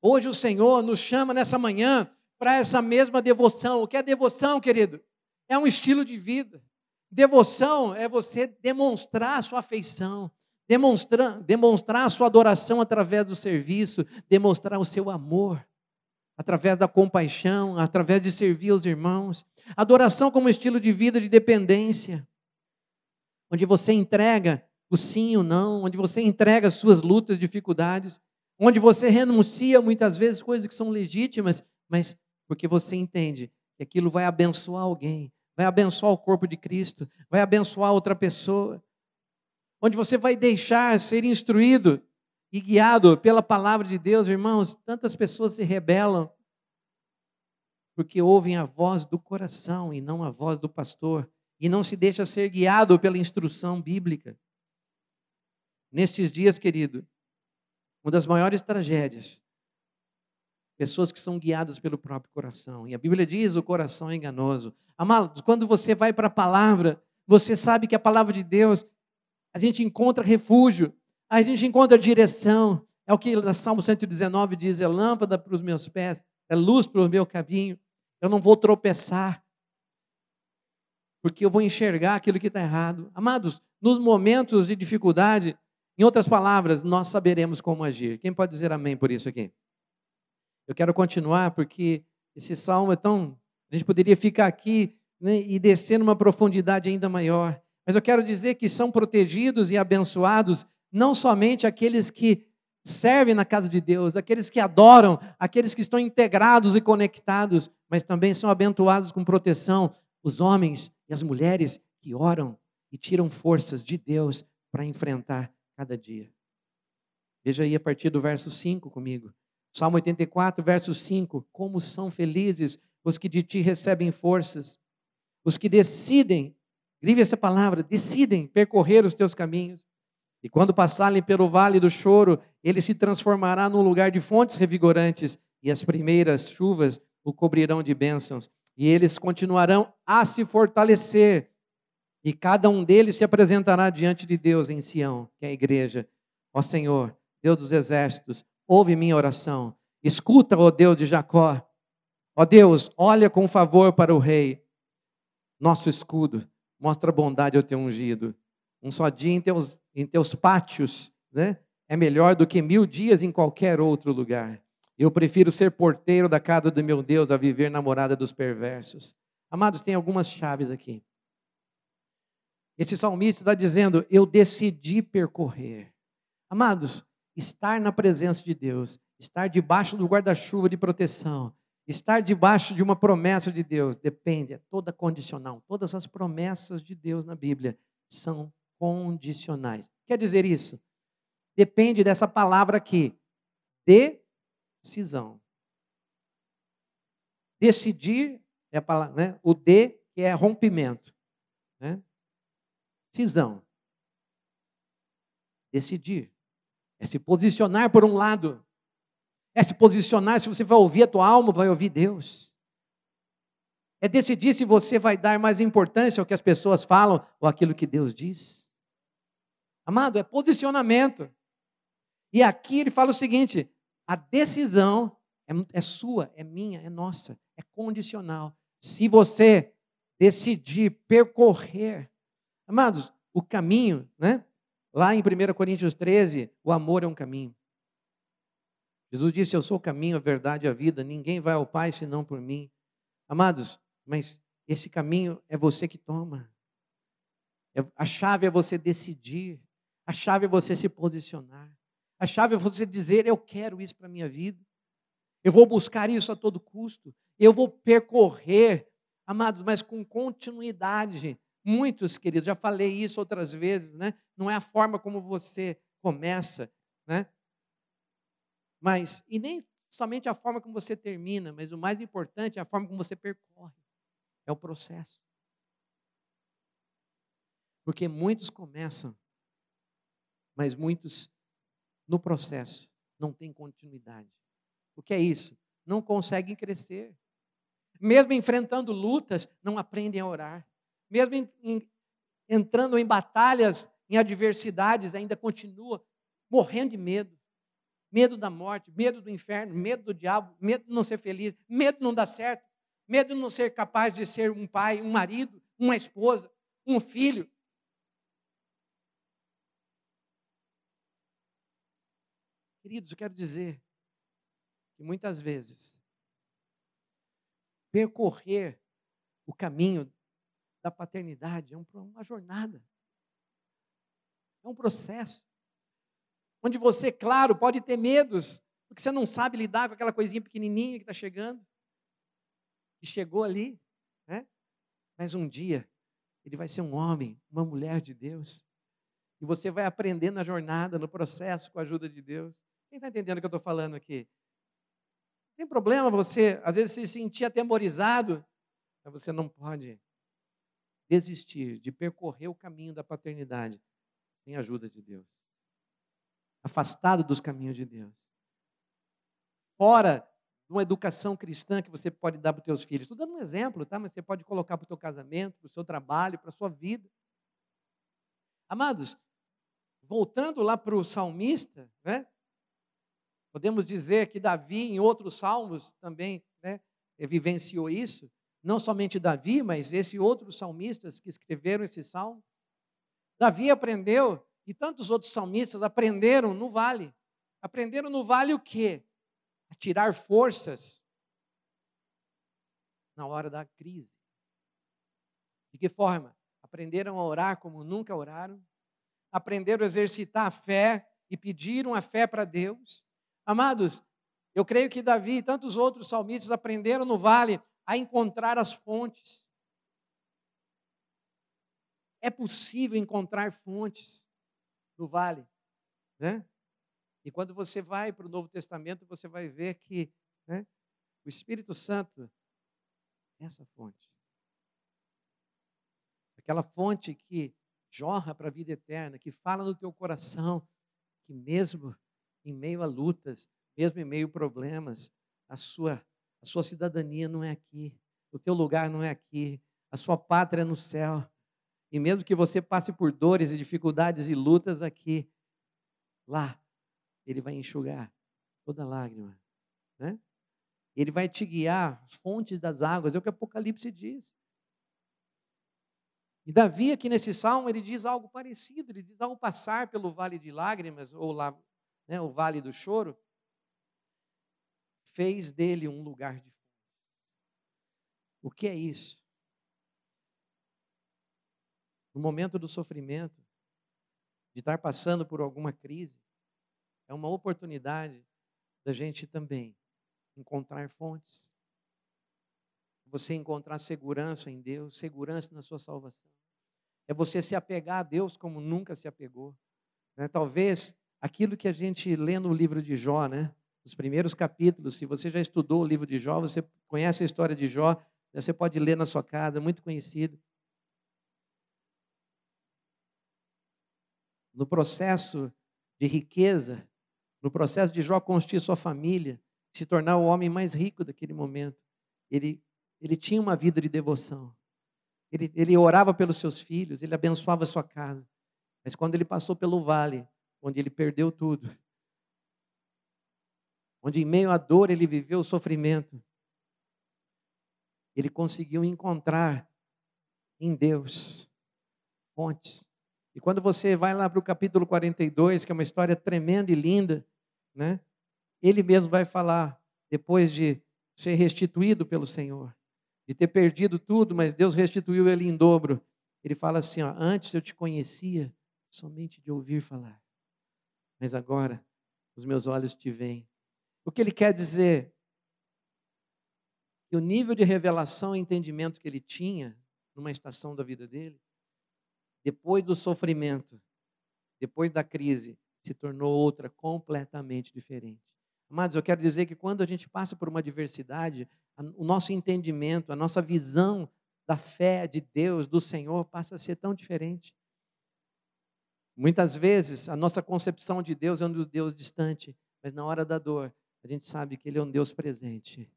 Speaker 2: Hoje o Senhor nos chama nessa manhã para essa mesma devoção. O que é devoção, querido? É um estilo de vida. Devoção é você demonstrar a sua afeição, demonstrar, demonstrar a sua adoração através do serviço, demonstrar o seu amor através da compaixão, através de servir os irmãos. Adoração como estilo de vida de dependência, onde você entrega o sim e o não, onde você entrega as suas lutas, dificuldades, onde você renuncia muitas vezes coisas que são legítimas, mas porque você entende que aquilo vai abençoar alguém, vai abençoar o corpo de Cristo, vai abençoar outra pessoa. Onde você vai deixar ser instruído e guiado pela palavra de Deus, irmãos, tantas pessoas se rebelam porque ouvem a voz do coração e não a voz do pastor, e não se deixa ser guiado pela instrução bíblica. Nestes dias, querido, uma das maiores tragédias, pessoas que são guiadas pelo próprio coração. E a Bíblia diz: o coração é enganoso. Amados, quando você vai para a palavra, você sabe que a palavra de Deus, a gente encontra refúgio, a gente encontra direção. É o que o Salmo 119 diz: é lâmpada para os meus pés, é luz para o meu caminho. Eu não vou tropeçar, porque eu vou enxergar aquilo que está errado. Amados, nos momentos de dificuldade, em outras palavras, nós saberemos como agir. Quem pode dizer amém por isso aqui? Eu quero continuar porque esse salmo é tão. A gente poderia ficar aqui né, e descer numa profundidade ainda maior. Mas eu quero dizer que são protegidos e abençoados não somente aqueles que servem na casa de Deus, aqueles que adoram, aqueles que estão integrados e conectados, mas também são abençoados com proteção os homens e as mulheres que oram e tiram forças de Deus para enfrentar cada dia. Veja aí a partir do verso 5 comigo. Salmo 84, verso 5. Como são felizes os que de ti recebem forças, os que decidem, grive essa palavra, decidem percorrer os teus caminhos. E quando passarem pelo vale do choro, ele se transformará num lugar de fontes revigorantes, e as primeiras chuvas o cobrirão de bênçãos. E eles continuarão a se fortalecer, e cada um deles se apresentará diante de Deus em Sião, que é a igreja. Ó Senhor, Deus dos exércitos, ouve minha oração. Escuta, ó Deus de Jacó. Ó Deus, olha com favor para o rei, nosso escudo. Mostra bondade ao teu ungido. Um só dia em teus em teus pátios, né? É melhor do que mil dias em qualquer outro lugar. Eu prefiro ser porteiro da casa do meu Deus a viver namorada dos perversos. Amados, tem algumas chaves aqui. Esse salmista está dizendo: Eu decidi percorrer. Amados, estar na presença de Deus, estar debaixo do guarda-chuva de proteção, estar debaixo de uma promessa de Deus, depende, é toda condicional. Todas as promessas de Deus na Bíblia são condicionais. Quer dizer isso? Depende dessa palavra aqui, decisão. Decidir é a palavra, né? o de que é rompimento, né? Cisão. Decidir é se posicionar por um lado, é se posicionar. Se você vai ouvir a tua alma, vai ouvir Deus. É decidir se você vai dar mais importância ao que as pessoas falam ou aquilo que Deus diz. Amado, é posicionamento. E aqui ele fala o seguinte: a decisão é, é sua, é minha, é nossa, é condicional. Se você decidir percorrer, amados, o caminho, né? Lá em 1 Coríntios 13, o amor é um caminho. Jesus disse: Eu sou o caminho, a verdade e a vida, ninguém vai ao Pai senão por mim. Amados, mas esse caminho é você que toma. É, a chave é você decidir. A chave é você se posicionar. A chave é você dizer: Eu quero isso para a minha vida. Eu vou buscar isso a todo custo. Eu vou percorrer Amados, mas com continuidade. Muitos, queridos, já falei isso outras vezes, né? Não é a forma como você começa, né? Mas, e nem somente a forma como você termina, mas o mais importante é a forma como você percorre. É o processo. Porque muitos começam, mas muitos no processo não têm continuidade. O que é isso? Não conseguem crescer. Mesmo enfrentando lutas, não aprendem a orar. Mesmo em, em, entrando em batalhas, em adversidades, ainda continua morrendo de medo medo da morte, medo do inferno, medo do diabo, medo de não ser feliz, medo de não dar certo, medo de não ser capaz de ser um pai, um marido, uma esposa, um filho. Queridos, eu quero dizer que muitas vezes percorrer o caminho da paternidade é uma jornada, é um processo onde você, claro, pode ter medos, porque você não sabe lidar com aquela coisinha pequenininha que está chegando, e chegou ali, né? Mas um dia ele vai ser um homem, uma mulher de Deus, e você vai aprender na jornada, no processo, com a ajuda de Deus. Quem está entendendo o que eu estou falando aqui? Tem problema você, às vezes, se sentir atemorizado, mas você não pode desistir de percorrer o caminho da paternidade sem a ajuda de Deus afastado dos caminhos de Deus. Fora de uma educação cristã que você pode dar para os seus filhos. Estou dando um exemplo, tá? mas você pode colocar para o seu casamento, para o seu trabalho, para a sua vida. Amados, voltando lá para o salmista, né? podemos dizer que Davi, em outros salmos, também né, vivenciou isso. Não somente Davi, mas esses outros salmistas que escreveram esse salmo. Davi aprendeu e tantos outros salmistas aprenderam no vale. Aprenderam no vale o quê? A tirar forças na hora da crise. De que forma? Aprenderam a orar como nunca oraram. Aprenderam a exercitar a fé e pediram a fé para Deus. Amados, eu creio que Davi e tantos outros salmistas aprenderam no vale a encontrar as fontes. É possível encontrar fontes no vale, né? E quando você vai para o Novo Testamento, você vai ver que né, o Espírito Santo é essa fonte. Aquela fonte que jorra para a vida eterna, que fala no teu coração, que mesmo em meio a lutas, mesmo em meio a problemas, a sua, a sua cidadania não é aqui, o teu lugar não é aqui, a sua pátria é no céu. E mesmo que você passe por dores e dificuldades e lutas aqui, lá, Ele vai enxugar toda lágrima. Né? Ele vai te guiar as fontes das águas, é o que Apocalipse diz. E Davi, aqui nesse salmo, ele diz algo parecido. Ele diz: ao passar pelo vale de lágrimas, ou lá, né, o vale do choro, fez dele um lugar de. O que é isso? no momento do sofrimento, de estar passando por alguma crise, é uma oportunidade da gente também encontrar fontes. Você encontrar segurança em Deus, segurança na sua salvação. É você se apegar a Deus como nunca se apegou. Né? Talvez aquilo que a gente lê no livro de Jó, né? Os primeiros capítulos, se você já estudou o livro de Jó, você conhece a história de Jó, você pode ler na sua casa, muito conhecido. no processo de riqueza, no processo de Jó constituir sua família, se tornar o homem mais rico daquele momento. Ele, ele tinha uma vida de devoção. Ele, ele orava pelos seus filhos, ele abençoava sua casa. Mas quando ele passou pelo vale, onde ele perdeu tudo, onde em meio à dor ele viveu o sofrimento, ele conseguiu encontrar em Deus fontes e quando você vai lá para o capítulo 42, que é uma história tremenda e linda, né? Ele mesmo vai falar, depois de ser restituído pelo Senhor, de ter perdido tudo, mas Deus restituiu ele em dobro. Ele fala assim: ó, Antes eu te conhecia somente de ouvir falar, mas agora os meus olhos te veem. O que ele quer dizer? que o nível de revelação e entendimento que ele tinha numa estação da vida dele, depois do sofrimento, depois da crise, se tornou outra completamente diferente. Amados, eu quero dizer que quando a gente passa por uma adversidade, o nosso entendimento, a nossa visão da fé de Deus, do Senhor, passa a ser tão diferente. Muitas vezes a nossa concepção de Deus é um Deus distante, mas na hora da dor, a gente sabe que Ele é um Deus presente.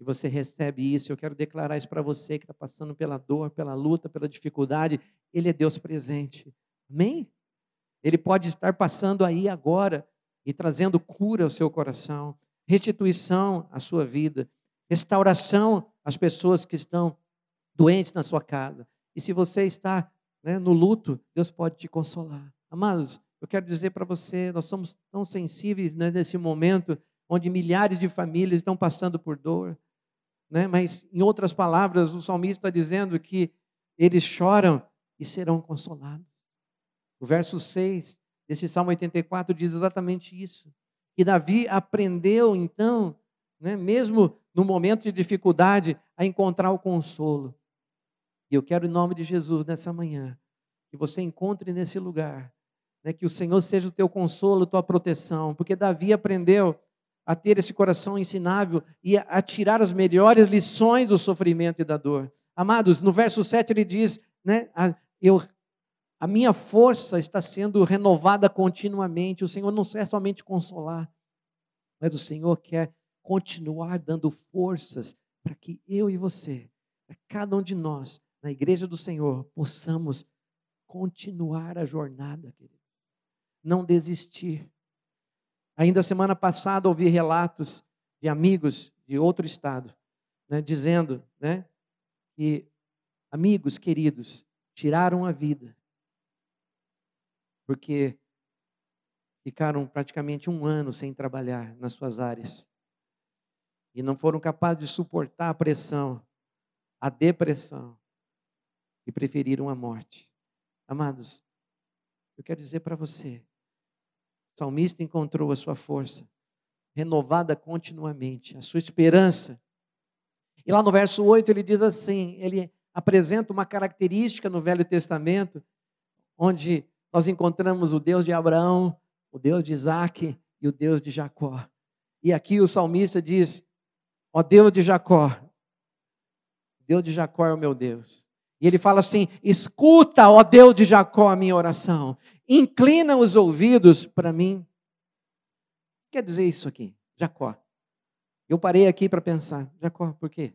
Speaker 2: E você recebe isso. Eu quero declarar isso para você que está passando pela dor, pela luta, pela dificuldade. Ele é Deus presente. Amém? Ele pode estar passando aí agora e trazendo cura ao seu coração, restituição à sua vida, restauração às pessoas que estão doentes na sua casa. E se você está né, no luto, Deus pode te consolar. Amados, eu quero dizer para você, nós somos tão sensíveis né, nesse momento onde milhares de famílias estão passando por dor. Né? Mas, em outras palavras, o salmista está dizendo que eles choram e serão consolados. O verso 6 desse Salmo 84 diz exatamente isso. Que Davi aprendeu, então, né, mesmo no momento de dificuldade, a encontrar o consolo. E eu quero, em nome de Jesus, nessa manhã, que você encontre nesse lugar, né, que o Senhor seja o teu consolo, tua proteção, porque Davi aprendeu a ter esse coração ensinável e a tirar as melhores lições do sofrimento e da dor. Amados, no verso 7 ele diz, né, a, eu, a minha força está sendo renovada continuamente. O Senhor não quer somente consolar, mas o Senhor quer continuar dando forças para que eu e você, cada um de nós, na igreja do Senhor, possamos continuar a jornada, querido. Não desistir. Ainda semana passada ouvi relatos de amigos de outro estado, né, dizendo né, que amigos queridos tiraram a vida porque ficaram praticamente um ano sem trabalhar nas suas áreas e não foram capazes de suportar a pressão, a depressão e preferiram a morte. Amados, eu quero dizer para você, o salmista encontrou a sua força renovada continuamente, a sua esperança. E lá no verso 8 ele diz assim: ele apresenta uma característica no Velho Testamento, onde nós encontramos o Deus de Abraão, o Deus de Isaac e o Deus de Jacó. E aqui o salmista diz: Ó Deus de Jacó, Deus de Jacó é o meu Deus. E ele fala assim: escuta, ó Deus de Jacó, a minha oração, inclina os ouvidos para mim. O que quer dizer isso aqui? Jacó. Eu parei aqui para pensar: Jacó, por quê?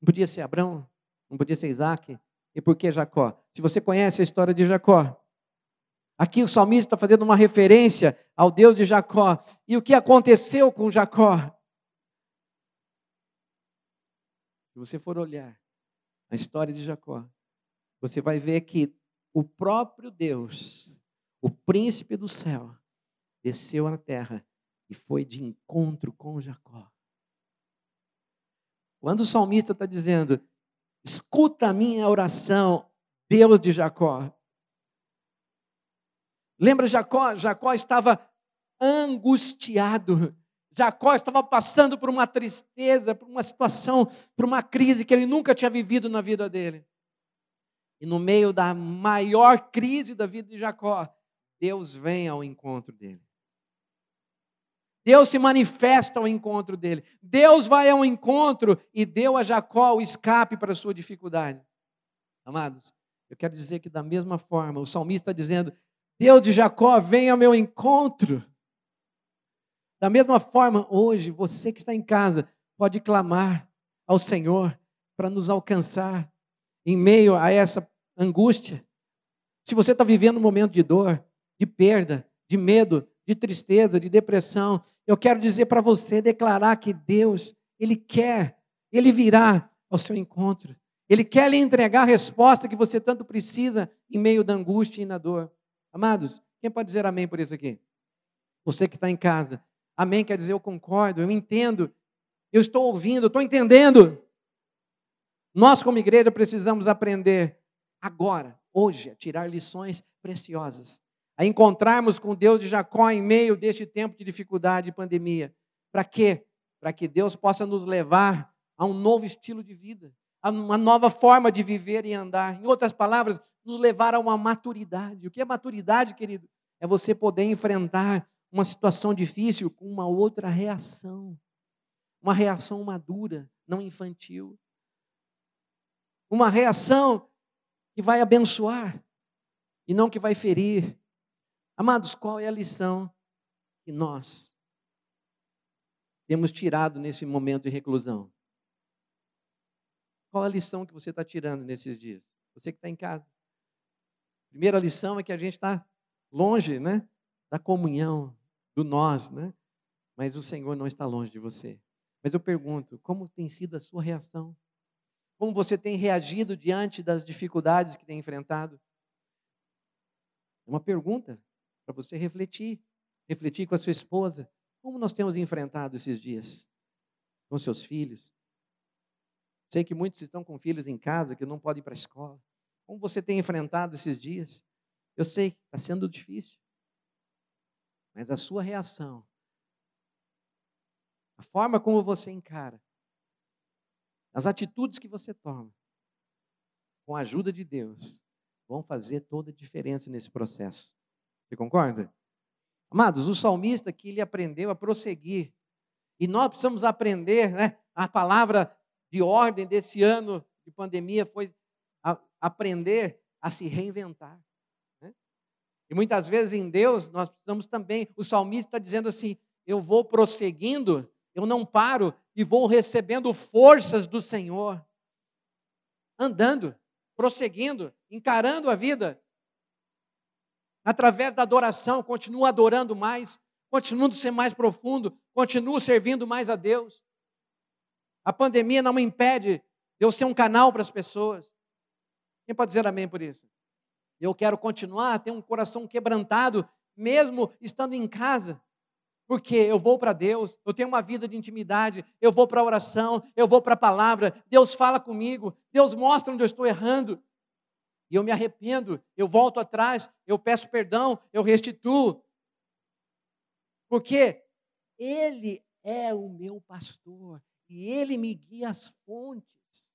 Speaker 2: Não podia ser Abraão? Não podia ser Isaac? E por que Jacó? Se você conhece a história de Jacó, aqui o salmista está fazendo uma referência ao Deus de Jacó. E o que aconteceu com Jacó? Se você for olhar a história de Jacó, você vai ver que o próprio Deus, o príncipe do céu, desceu à terra e foi de encontro com Jacó. Quando o salmista está dizendo, Escuta a minha oração, Deus de Jacó. Lembra Jacó? Jacó estava angustiado. Jacó estava passando por uma tristeza, por uma situação, por uma crise que ele nunca tinha vivido na vida dele. E no meio da maior crise da vida de Jacó, Deus vem ao encontro dele. Deus se manifesta ao encontro dele. Deus vai ao encontro e deu a Jacó o escape para a sua dificuldade. Amados, eu quero dizer que da mesma forma, o salmista está dizendo: Deus de Jacó, vem ao meu encontro. Da mesma forma, hoje, você que está em casa, pode clamar ao Senhor para nos alcançar em meio a essa angústia. Se você está vivendo um momento de dor, de perda, de medo, de tristeza, de depressão, eu quero dizer para você, declarar que Deus, Ele quer, Ele virá ao seu encontro. Ele quer lhe entregar a resposta que você tanto precisa em meio da angústia e na dor. Amados, quem pode dizer amém por isso aqui? Você que está em casa. Amém quer dizer eu concordo, eu entendo, eu estou ouvindo, eu estou entendendo. Nós, como igreja, precisamos aprender agora, hoje, a tirar lições preciosas a encontrarmos com Deus de Jacó em meio deste tempo de dificuldade e pandemia. Para quê? para que Deus possa nos levar a um novo estilo de vida, a uma nova forma de viver e andar. Em outras palavras, nos levar a uma maturidade. O que é maturidade, querido? É você poder enfrentar uma situação difícil com uma outra reação. Uma reação madura, não infantil. Uma reação que vai abençoar e não que vai ferir. Amados, qual é a lição que nós temos tirado nesse momento de reclusão? Qual a lição que você está tirando nesses dias? Você que está em casa. Primeira lição é que a gente está longe né, da comunhão, do nós, né? mas o Senhor não está longe de você. Mas eu pergunto, como tem sido a sua reação? Como você tem reagido diante das dificuldades que tem enfrentado? É uma pergunta para você refletir. Refletir com a sua esposa. Como nós temos enfrentado esses dias? Com seus filhos? Sei que muitos estão com filhos em casa que não podem ir para a escola. Como você tem enfrentado esses dias? Eu sei que está sendo difícil. Mas a sua reação, a forma como você encara, as atitudes que você toma, com a ajuda de Deus, vão fazer toda a diferença nesse processo. Você concorda? Amados, o salmista que ele aprendeu a prosseguir. E nós precisamos aprender, né? A palavra de ordem desse ano de pandemia foi a, aprender a se reinventar. Né? E muitas vezes em Deus nós precisamos também, o salmista está dizendo assim: eu vou prosseguindo, eu não paro e vou recebendo forças do Senhor, andando, prosseguindo, encarando a vida. Através da adoração, continuo adorando mais, continuo ser mais profundo, continuo servindo mais a Deus. A pandemia não me impede de eu ser um canal para as pessoas. Quem pode dizer amém por isso? Eu quero continuar a ter um coração quebrantado, mesmo estando em casa. Porque eu vou para Deus, eu tenho uma vida de intimidade, eu vou para a oração, eu vou para a palavra, Deus fala comigo, Deus mostra onde eu estou errando. E eu me arrependo, eu volto atrás, eu peço perdão, eu restituo. Porque Ele é o meu pastor, e ele me guia às fontes.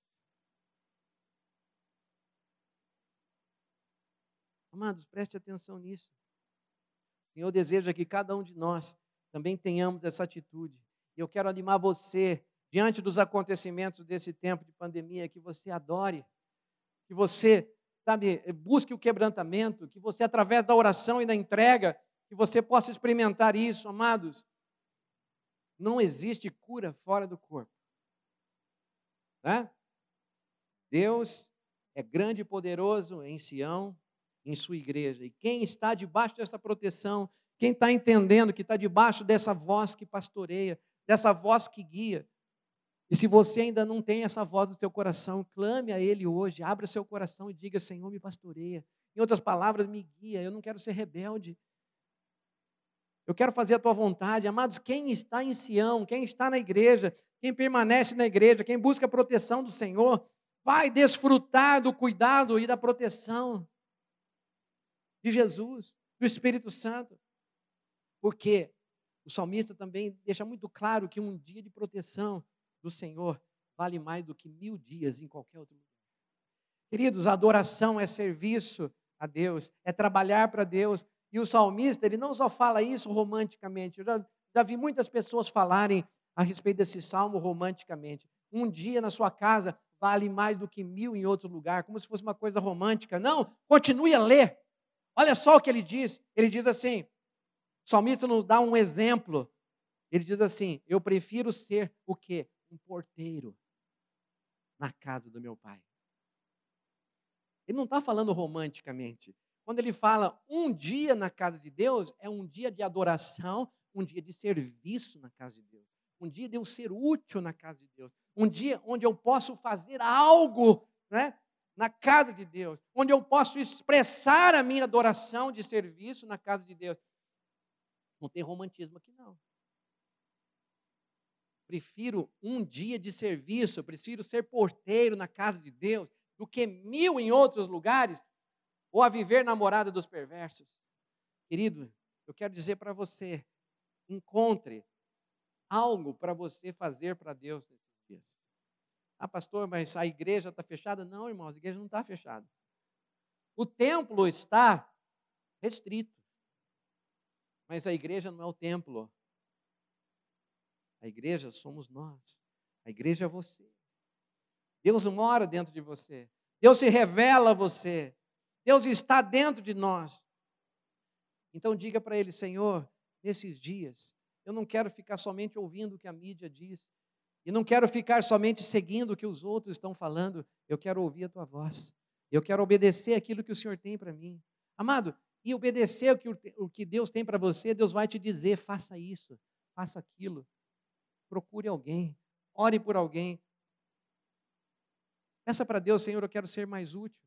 Speaker 2: Amados, preste atenção nisso. O Senhor deseja que cada um de nós também tenhamos essa atitude. E eu quero animar você, diante dos acontecimentos desse tempo de pandemia, que você adore, que você, sabe, busque o quebrantamento, que você, através da oração e da entrega, que você possa experimentar isso, amados. Não existe cura fora do corpo. Né? Deus é grande e poderoso em Sião, em sua igreja. E quem está debaixo dessa proteção, quem está entendendo que está debaixo dessa voz que pastoreia, dessa voz que guia. E se você ainda não tem essa voz do seu coração, clame a Ele hoje, abra seu coração e diga: Senhor, me pastoreia. Em outras palavras, me guia. Eu não quero ser rebelde. Eu quero fazer a tua vontade. Amados, quem está em Sião, quem está na igreja, quem permanece na igreja, quem busca a proteção do Senhor, vai desfrutar do cuidado e da proteção de Jesus, do Espírito Santo. Porque o salmista também deixa muito claro que um dia de proteção do Senhor vale mais do que mil dias em qualquer outro lugar. Queridos, adoração é serviço a Deus, é trabalhar para Deus, e o salmista, ele não só fala isso romanticamente, eu já, já vi muitas pessoas falarem a respeito desse salmo romanticamente. Um dia na sua casa vale mais do que mil em outro lugar, como se fosse uma coisa romântica. Não, continue a ler. Olha só o que ele diz. Ele diz assim: o salmista nos dá um exemplo. Ele diz assim: Eu prefiro ser o quê? Um porteiro na casa do meu pai. Ele não está falando romanticamente. Quando ele fala um dia na casa de Deus, é um dia de adoração, um dia de serviço na casa de Deus. Um dia de eu ser útil na casa de Deus. Um dia onde eu posso fazer algo né, na casa de Deus. Onde eu posso expressar a minha adoração de serviço na casa de Deus. Não tem romantismo aqui, não. Prefiro um dia de serviço, prefiro ser porteiro na casa de Deus do que mil em outros lugares ou a viver na morada dos perversos. Querido, eu quero dizer para você: encontre algo para você fazer para Deus nesses dias. Ah, pastor, mas a igreja está fechada? Não, irmãos, a igreja não está fechada. O templo está restrito. Mas a igreja não é o templo. A igreja somos nós. A igreja é você. Deus mora dentro de você. Deus se revela a você. Deus está dentro de nós. Então diga para ele, Senhor, nesses dias, eu não quero ficar somente ouvindo o que a mídia diz. E não quero ficar somente seguindo o que os outros estão falando. Eu quero ouvir a tua voz. Eu quero obedecer aquilo que o Senhor tem para mim. Amado, e obedecer o que, o que Deus tem para você, Deus vai te dizer: faça isso, faça aquilo. Procure alguém, ore por alguém. Peça para Deus, Senhor, eu quero ser mais útil.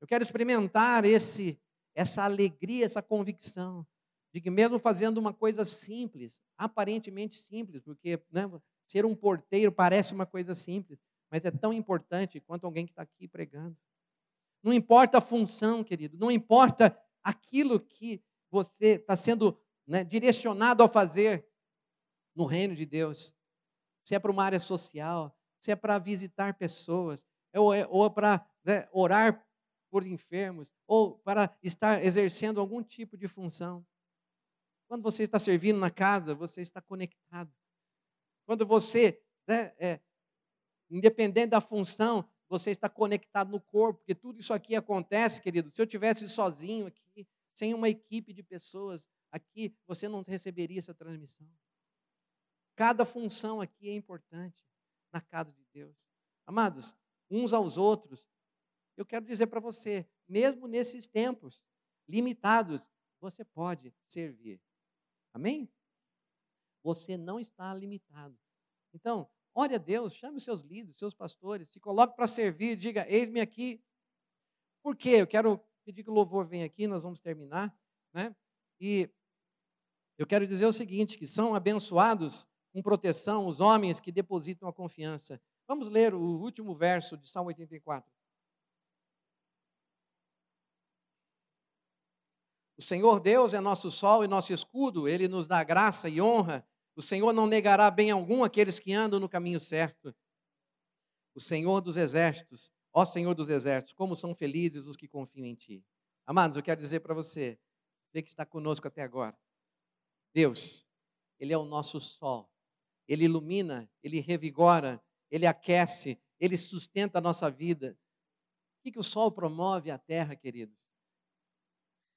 Speaker 2: Eu quero experimentar esse, essa alegria, essa convicção de que mesmo fazendo uma coisa simples, aparentemente simples, porque né, ser um porteiro parece uma coisa simples, mas é tão importante quanto alguém que está aqui pregando. Não importa a função, querido, não importa aquilo que você está sendo né, direcionado a fazer no reino de Deus. Se é para uma área social, se é para visitar pessoas, ou, é, ou é para né, orar por enfermos, ou para estar exercendo algum tipo de função. Quando você está servindo na casa, você está conectado. Quando você né, é, independente da função, você está conectado no corpo, porque tudo isso aqui acontece, querido. Se eu tivesse sozinho aqui, sem uma equipe de pessoas aqui, você não receberia essa transmissão. Cada função aqui é importante na casa de Deus. Amados, uns aos outros, eu quero dizer para você, mesmo nesses tempos limitados, você pode servir. Amém? Você não está limitado. Então, Ore a Deus, chame os seus líderes, seus pastores, se coloque para servir, diga: Eis-me aqui. Por quê? Eu quero pedir que o louvor venha aqui, nós vamos terminar. Né? E eu quero dizer o seguinte: que são abençoados com proteção os homens que depositam a confiança. Vamos ler o último verso de Salmo 84. O Senhor Deus é nosso sol e nosso escudo, ele nos dá graça e honra o Senhor não negará bem algum aqueles que andam no caminho certo. O Senhor dos exércitos, ó Senhor dos exércitos, como são felizes os que confiam em Ti. Amados, eu quero dizer para você, você que está conosco até agora, Deus, Ele é o nosso sol. Ele ilumina, Ele revigora, Ele aquece, Ele sustenta a nossa vida. O que, que o sol promove à terra, queridos?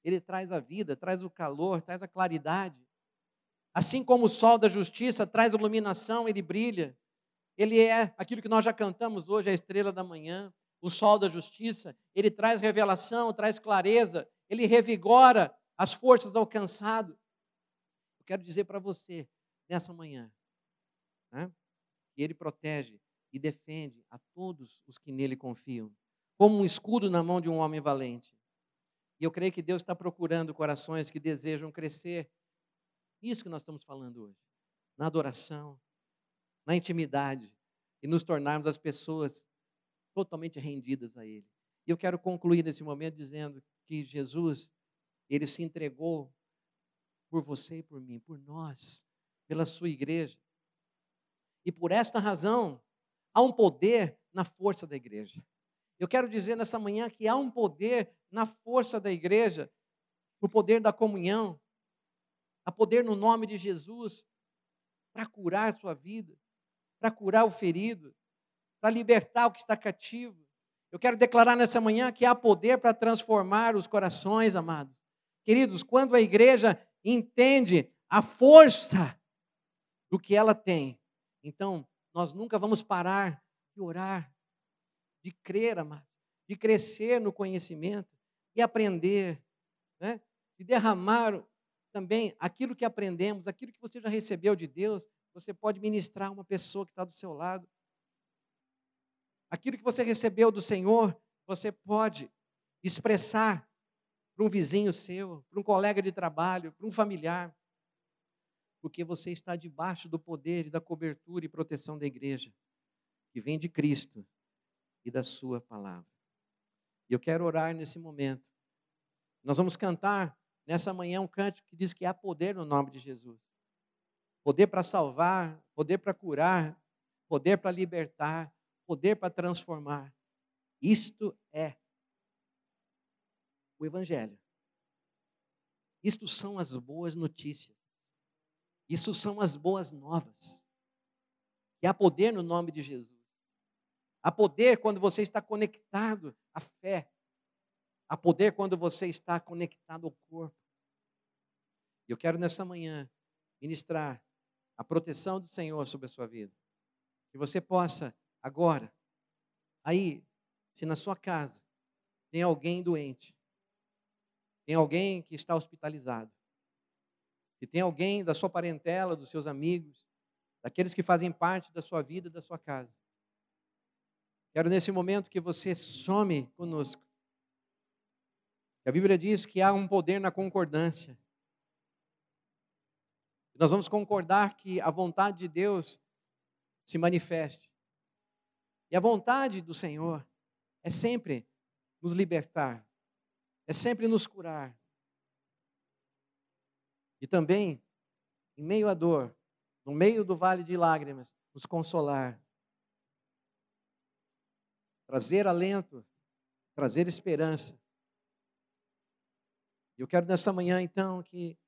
Speaker 2: Ele traz a vida, traz o calor, traz a claridade. Assim como o sol da justiça traz iluminação, ele brilha. Ele é aquilo que nós já cantamos hoje, a estrela da manhã. O sol da justiça, ele traz revelação, traz clareza, ele revigora as forças do alcançado. Eu quero dizer para você, nessa manhã, né, ele protege e defende a todos os que nele confiam, como um escudo na mão de um homem valente. E eu creio que Deus está procurando corações que desejam crescer isso que nós estamos falando hoje. Na adoração, na intimidade e nos tornarmos as pessoas totalmente rendidas a Ele. E eu quero concluir nesse momento dizendo que Jesus, Ele se entregou por você e por mim, por nós, pela sua igreja. E por esta razão, há um poder na força da igreja. Eu quero dizer nessa manhã que há um poder na força da igreja, no poder da comunhão, a poder no nome de Jesus para curar a sua vida, para curar o ferido, para libertar o que está cativo. Eu quero declarar nessa manhã que há poder para transformar os corações, amados. Queridos, quando a igreja entende a força do que ela tem, então nós nunca vamos parar de orar, de crer, amados, de crescer no conhecimento e aprender, né? de derramar também aquilo que aprendemos, aquilo que você já recebeu de Deus, você pode ministrar a uma pessoa que está do seu lado. Aquilo que você recebeu do Senhor, você pode expressar para um vizinho seu, para um colega de trabalho, para um familiar, porque você está debaixo do poder e da cobertura e proteção da igreja, que vem de Cristo e da Sua palavra. E eu quero orar nesse momento. Nós vamos cantar Nessa manhã, um cântico que diz que há poder no nome de Jesus. poder para salvar, poder para curar, poder para libertar, poder para transformar. Isto é o Evangelho. Isto são as boas notícias. Isso são as boas novas. E há poder no nome de Jesus. Há poder quando você está conectado à fé. Há poder quando você está conectado ao corpo. Eu quero nessa manhã ministrar a proteção do Senhor sobre a sua vida. Que você possa agora, aí, se na sua casa tem alguém doente, tem alguém que está hospitalizado, se tem alguém da sua parentela, dos seus amigos, daqueles que fazem parte da sua vida, da sua casa, Quero nesse momento que você some conosco. A Bíblia diz que há um poder na concordância. Nós vamos concordar que a vontade de Deus se manifeste. E a vontade do Senhor é sempre nos libertar, é sempre nos curar. E também, em meio à dor, no meio do vale de lágrimas, nos consolar trazer alento, trazer esperança. Eu quero nessa manhã, então, que,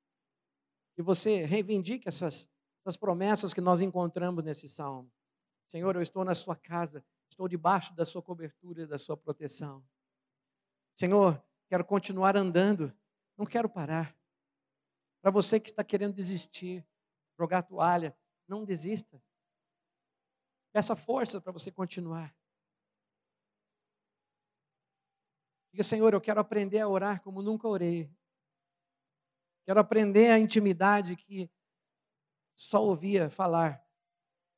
Speaker 2: que você reivindique essas, essas promessas que nós encontramos nesse salmo. Senhor, eu estou na sua casa, estou debaixo da sua cobertura e da sua proteção. Senhor, quero continuar andando, não quero parar. Para você que está querendo desistir, jogar toalha, não desista. Peça força para você continuar. Diga, Senhor, eu quero aprender a orar como nunca orei. Quero aprender a intimidade que só ouvia falar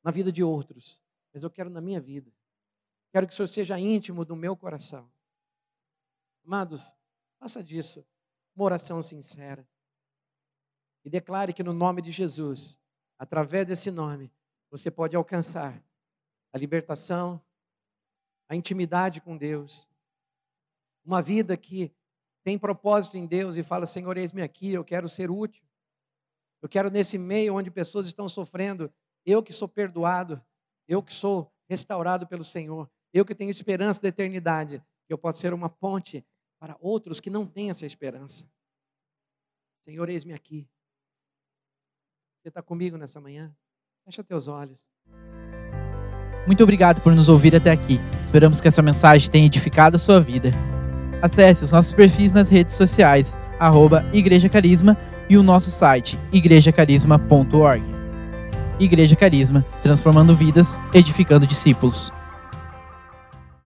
Speaker 2: na vida de outros, mas eu quero na minha vida. Quero que o Senhor seja íntimo do meu coração. Amados, faça disso uma oração sincera. E declare que no nome de Jesus, através desse nome, você pode alcançar a libertação, a intimidade com Deus uma vida que tem propósito em Deus e fala: Senhor, eis-me aqui, eu quero ser útil. Eu quero, nesse meio onde pessoas estão sofrendo, eu que sou perdoado, eu que sou restaurado pelo Senhor, eu que tenho esperança da eternidade, eu possa ser uma ponte para outros que não têm essa esperança. Senhor, eis-me aqui. Você está comigo nessa manhã? Fecha teus olhos.
Speaker 1: Muito obrigado por nos ouvir até aqui. Esperamos que essa mensagem tenha edificado a sua vida. Acesse os nossos perfis nas redes sociais, arroba Igreja Carisma e o nosso site, igrejacarisma.org. Igreja Carisma, transformando vidas, edificando discípulos.